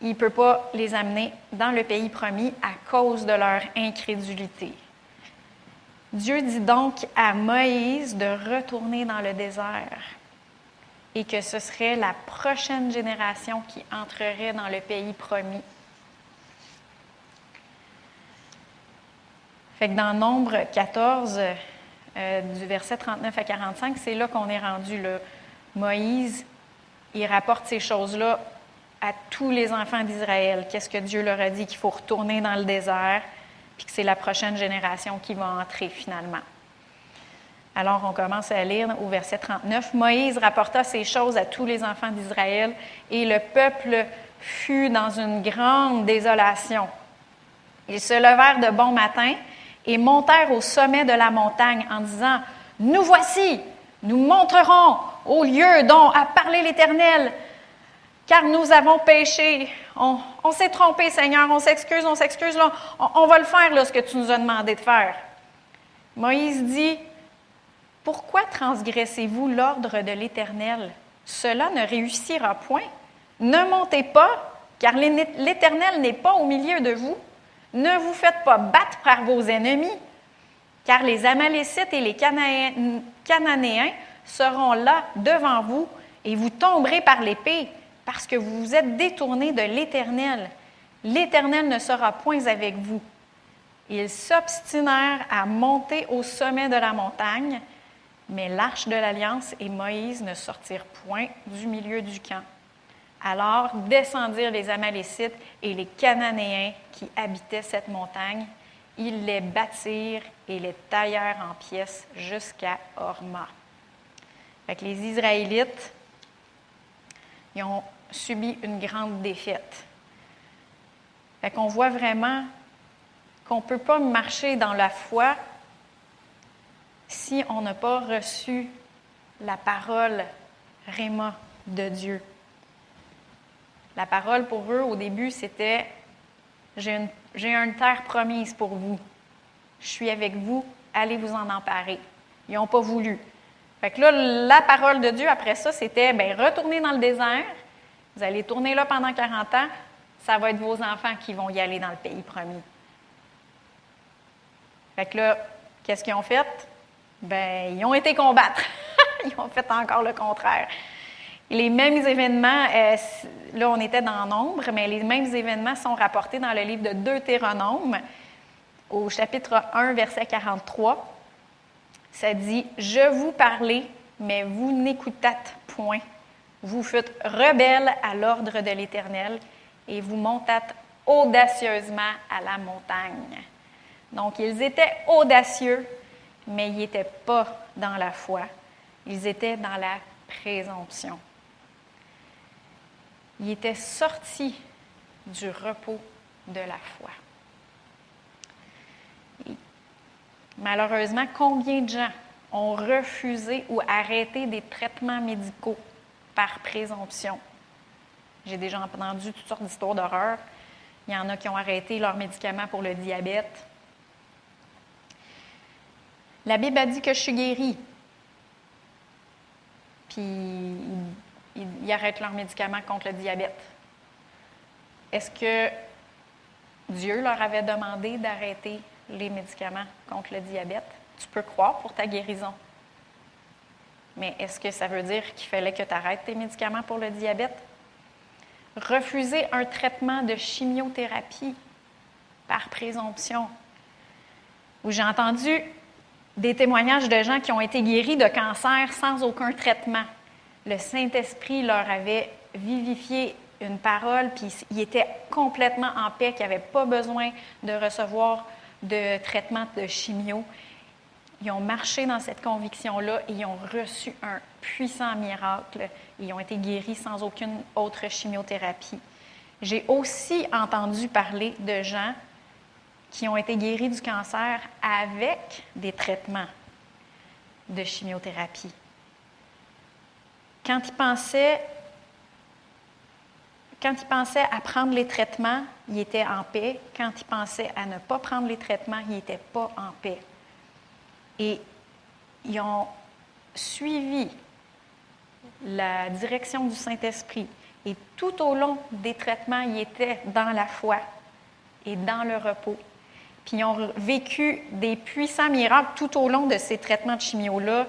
Speaker 1: il ne peut pas les amener dans le pays promis à cause de leur incrédulité. Dieu dit donc à Moïse de retourner dans le désert et que ce serait la prochaine génération qui entrerait dans le pays promis Fait que dans Nombre 14, euh, du verset 39 à 45, c'est là qu'on est rendu. Là. Moïse, il rapporte ces choses-là à tous les enfants d'Israël. Qu'est-ce que Dieu leur a dit? Qu'il faut retourner dans le désert, puis que c'est la prochaine génération qui va entrer finalement. Alors, on commence à lire au verset 39. Moïse rapporta ces choses à tous les enfants d'Israël, et le peuple fut dans une grande désolation. Ils se levèrent de bon matin et montèrent au sommet de la montagne en disant, Nous voici, nous montrerons au lieu dont a parlé l'Éternel, car nous avons péché. On, s'est trompé, Seigneur, on s'excuse, on s'excuse, on, on, va le faire, là, ce que tu nous as demandé de faire. Moïse dit, Pourquoi transgressez-vous l'ordre de l'Éternel? Cela ne réussira point. Ne montez pas, car l'Éternel n'est pas au milieu de vous. Ne vous faites pas battre par vos ennemis, car les Amalécites et les Cananéens seront là devant vous, et vous tomberez par l'épée, parce que vous vous êtes détournés de l'Éternel. L'Éternel ne sera point avec vous. Ils s'obstinèrent à monter au sommet de la montagne, mais l'arche de l'alliance et Moïse ne sortirent point du milieu du camp. Alors descendirent les Amalécites et les Cananéens qui habitaient cette montagne. Ils les bâtirent et les taillèrent en pièces jusqu'à Horma. les Israélites ils ont subi une grande défaite. Fait qu'on voit vraiment qu'on ne peut pas marcher dans la foi si on n'a pas reçu la parole Réma de Dieu. La parole pour eux, au début, c'était J'ai une, une, terre promise pour vous. Je suis avec vous, allez vous en emparer. Ils n'ont pas voulu. Fait que là, la parole de Dieu, après ça, c'était ben, retournez dans le désert, vous allez tourner là pendant 40 ans, ça va être vos enfants qui vont y aller dans le pays promis. Fait que là, qu'est-ce qu'ils ont fait? Ben, ils ont été combattre. ils ont fait encore le contraire. Les mêmes événements, euh, là on était dans nombre, mais les mêmes événements sont rapportés dans le livre de Deutéronome, au chapitre 1, verset 43. Ça dit Je vous parlais, mais vous n'écoutâtes point. Vous fûtes rebelles à l'ordre de l'Éternel et vous montâtes audacieusement à la montagne. Donc, ils étaient audacieux, mais ils n'étaient pas dans la foi. Ils étaient dans la présomption. Ils étaient sortis du repos de la foi. malheureusement, combien de gens ont refusé ou arrêté des traitements médicaux par présomption? J'ai déjà entendu toutes sortes d'histoires d'horreur. Il y en a qui ont arrêté leurs médicaments pour le diabète, la Bible a dit que je suis guérie. Puis ils, arrêtent leurs médicaments contre le diabète. Est-ce que Dieu leur avait demandé d'arrêter les médicaments contre le diabète? Tu peux croire pour ta guérison. Mais est-ce que ça veut dire qu'il fallait que tu arrêtes tes médicaments pour le diabète? Refuser un traitement de chimiothérapie par présomption. Où j'ai entendu des témoignages de gens qui ont été guéris de cancer sans aucun traitement. Le Saint-Esprit leur avait vivifié une parole, puis ils étaient complètement en paix, qu'ils n'avaient pas besoin de recevoir de traitement de chimio. Ils ont marché dans cette conviction-là et ils ont reçu un puissant miracle. Ils ont été guéris sans aucune autre chimiothérapie. J'ai aussi entendu parler de gens qui ont été guéris du cancer avec des traitements de chimiothérapie. Quand ils pensaient, quand ils pensaient à prendre les traitements, ils étaient en paix. Quand ils pensaient à ne pas prendre les traitements, ils n'étaient pas en paix. Et ils ont suivi la direction du Saint-Esprit. Et tout au long des traitements, ils étaient dans la foi et dans le repos puis ils ont vécu des puissants miracles tout au long de ces traitements de chimio-là.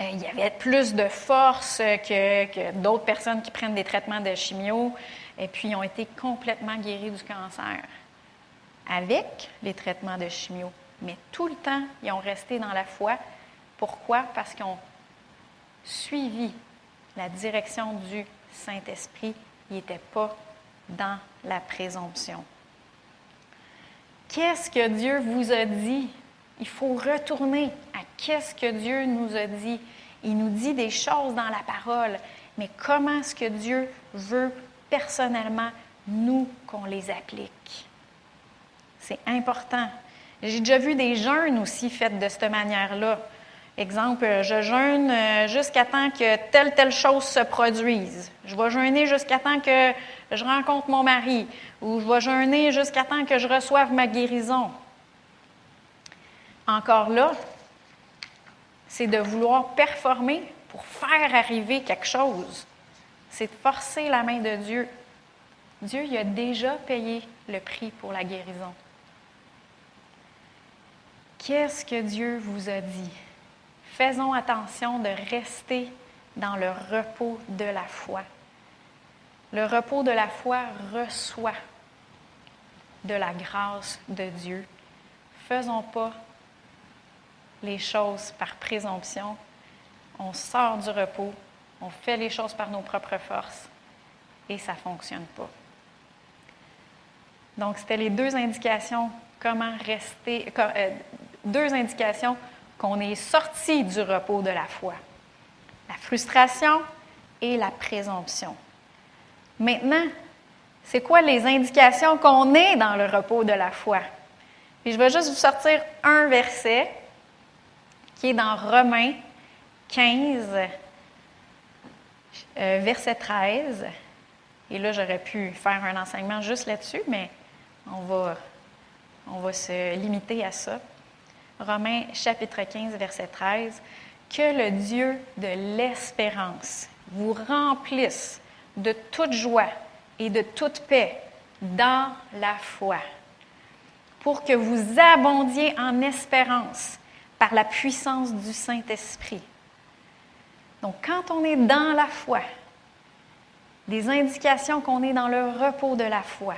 Speaker 1: Euh, il y avait plus de force que, d'autres personnes qui prennent des traitements de chimio, et puis ils ont été complètement guéris du cancer avec les traitements de chimio. Mais tout le temps, ils ont resté dans la foi. Pourquoi? Parce qu'ils ont suivi la direction du Saint-Esprit. Ils n'étaient pas dans la présomption. Qu'est-ce que Dieu vous a dit? Il faut retourner à qu'est-ce que Dieu nous a dit. Il nous dit des choses dans la parole, mais comment est-ce que Dieu veut personnellement, nous, qu'on les applique? C'est important. J'ai déjà vu des jeûnes aussi faits de cette manière-là. Exemple, je jeûne euh, jusqu'à temps que telle, telle chose se produise. Je vais jeûner jusqu'à temps que je rencontre mon mari ou je vais jeûner jusqu'à temps que je reçoive ma guérison. Encore là, c'est de vouloir performer pour faire arriver quelque chose. C'est de forcer la main de Dieu. Dieu il a déjà payé le prix pour la guérison. Qu'est-ce que Dieu vous a dit? Faisons attention de rester dans le repos de la foi. Le repos de la foi reçoit de la grâce de Dieu. Faisons pas les choses par présomption. On sort du repos, on fait les choses par nos propres forces et ça ne fonctionne pas. Donc, c'était les deux indications comment rester, euh, deux indications qu'on est sorti du repos de la foi. La frustration et la présomption. Maintenant, c'est quoi les indications qu'on est dans le repos de la foi? Je vais juste vous sortir un verset qui est dans Romains 15, euh, verset 13. Et là, j'aurais pu faire un enseignement juste là-dessus, mais on va, on va se limiter à ça. Romains chapitre 15, verset 13. Que le Dieu de l'espérance vous remplisse de toute joie et de toute paix dans la foi, pour que vous abondiez en espérance par la puissance du Saint-Esprit. Donc, quand on est dans la foi, des indications qu'on est dans le repos de la foi,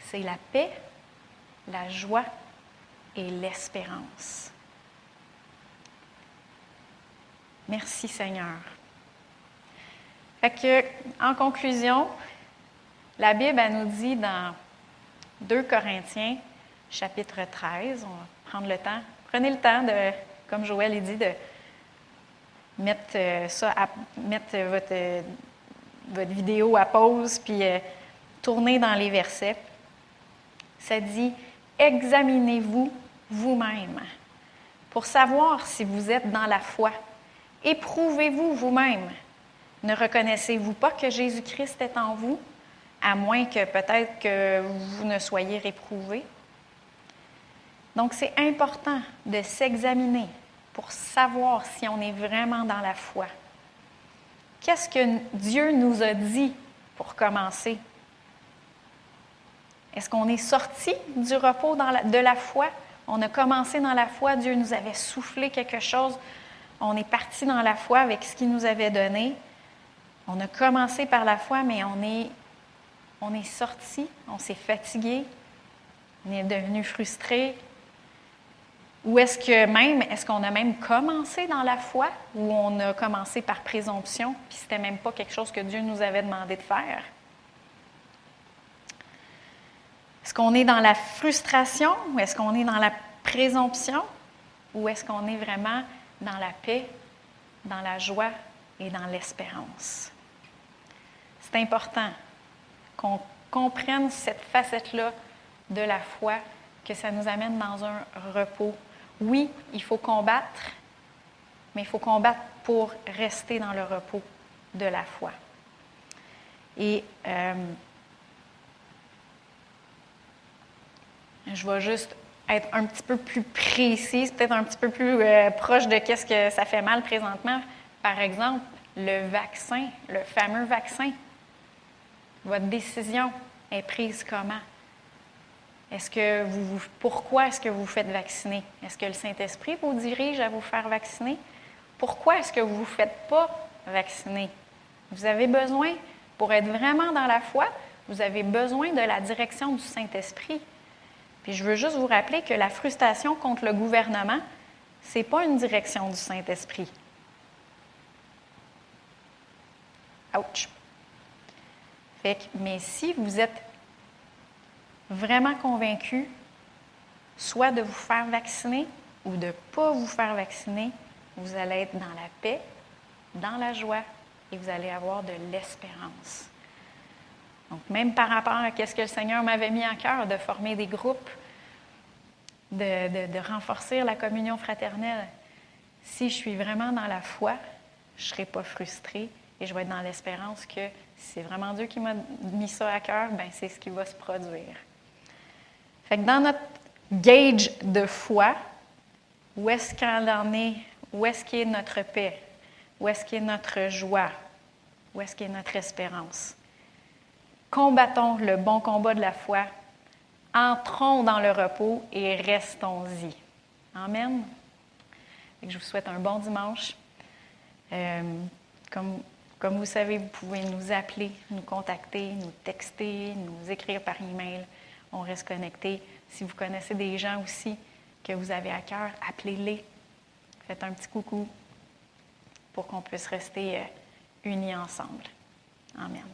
Speaker 1: c'est la paix, la joie et l'espérance. Merci Seigneur. Fait que, en conclusion, la Bible nous dit dans 2 Corinthiens, chapitre 13, on va prendre le temps, prenez le temps de, comme Joël a dit, de mettre euh, ça, mettre votre, votre vidéo à pause, puis euh, tourner dans les versets. Ça dit, examinez-vous vous-même pour savoir si vous êtes dans la foi. Éprouvez-vous vous-même. Ne reconnaissez-vous pas que Jésus-Christ est en vous, à moins que peut-être que vous ne soyez réprouvé? Donc, c'est important de s'examiner pour savoir si on est vraiment dans la foi. Qu'est-ce que Dieu nous a dit pour commencer? Est-ce qu'on est sorti du repos de la foi? On a commencé dans la foi, Dieu nous avait soufflé quelque chose. On est parti dans la foi avec ce qu'il nous avait donné. On a commencé par la foi, mais on est, sorti, on s'est fatigué, on est devenu frustré. Ou est-ce que qu'on a même commencé dans la foi ou on a commencé par présomption, puis c'était même pas quelque chose que Dieu nous avait demandé de faire? Est-ce qu'on est dans la frustration ou est-ce qu'on est dans la présomption ou est-ce qu'on est vraiment dans la paix, dans la joie et dans l'espérance? C'est important qu'on comprenne cette facette-là de la foi, que ça nous amène dans un repos. Oui, il faut combattre, mais il faut combattre pour rester dans le repos de la foi. Et euh, Je vais juste être un petit peu plus précise, peut-être un petit peu plus euh, proche de qu'est-ce que ça fait mal présentement. Par exemple, le vaccin, le fameux vaccin. Votre décision est prise comment? Est-ce que vous, pourquoi est-ce que vous vous faites vacciner? Est-ce que le Saint-Esprit vous dirige à vous faire vacciner? Pourquoi est-ce que vous ne vous faites pas vacciner? Vous avez besoin, pour être vraiment dans la foi, vous avez besoin de la direction du Saint-Esprit. Puis je veux juste vous rappeler que la frustration contre le gouvernement, ce n'est pas une direction du Saint-Esprit. Ouch. Fait mais si vous êtes vraiment convaincu, soit de vous faire vacciner ou de ne pas vous faire vacciner, vous allez être dans la paix, dans la joie et vous allez avoir de l'espérance. Donc, même par rapport à ce que le Seigneur m'avait mis en cœur, de former des groupes, de, renforcer la communion fraternelle, si je suis vraiment dans la foi, je ne serai pas frustrée et je vais être dans l'espérance que si c'est vraiment Dieu qui m'a mis ça à cœur, ben c'est ce qui va se produire. Fait que dans notre gauge de foi, où est-ce qu'elle en est, où est-ce qu'est notre paix, Où est-ce qu'est notre joie? Où est-ce qu'est notre espérance? Combattons le bon combat de la foi. Entrons dans le repos et restons-y. Amen. je vous souhaite un bon dimanche. Euh, comme, vous savez, vous pouvez nous appeler, nous contacter, nous texter, nous écrire par email. On reste connecté. Si vous connaissez des gens aussi que vous avez à cœur, appelez-les. Faites un petit coucou pour qu'on puisse rester euh, unis ensemble. Amen.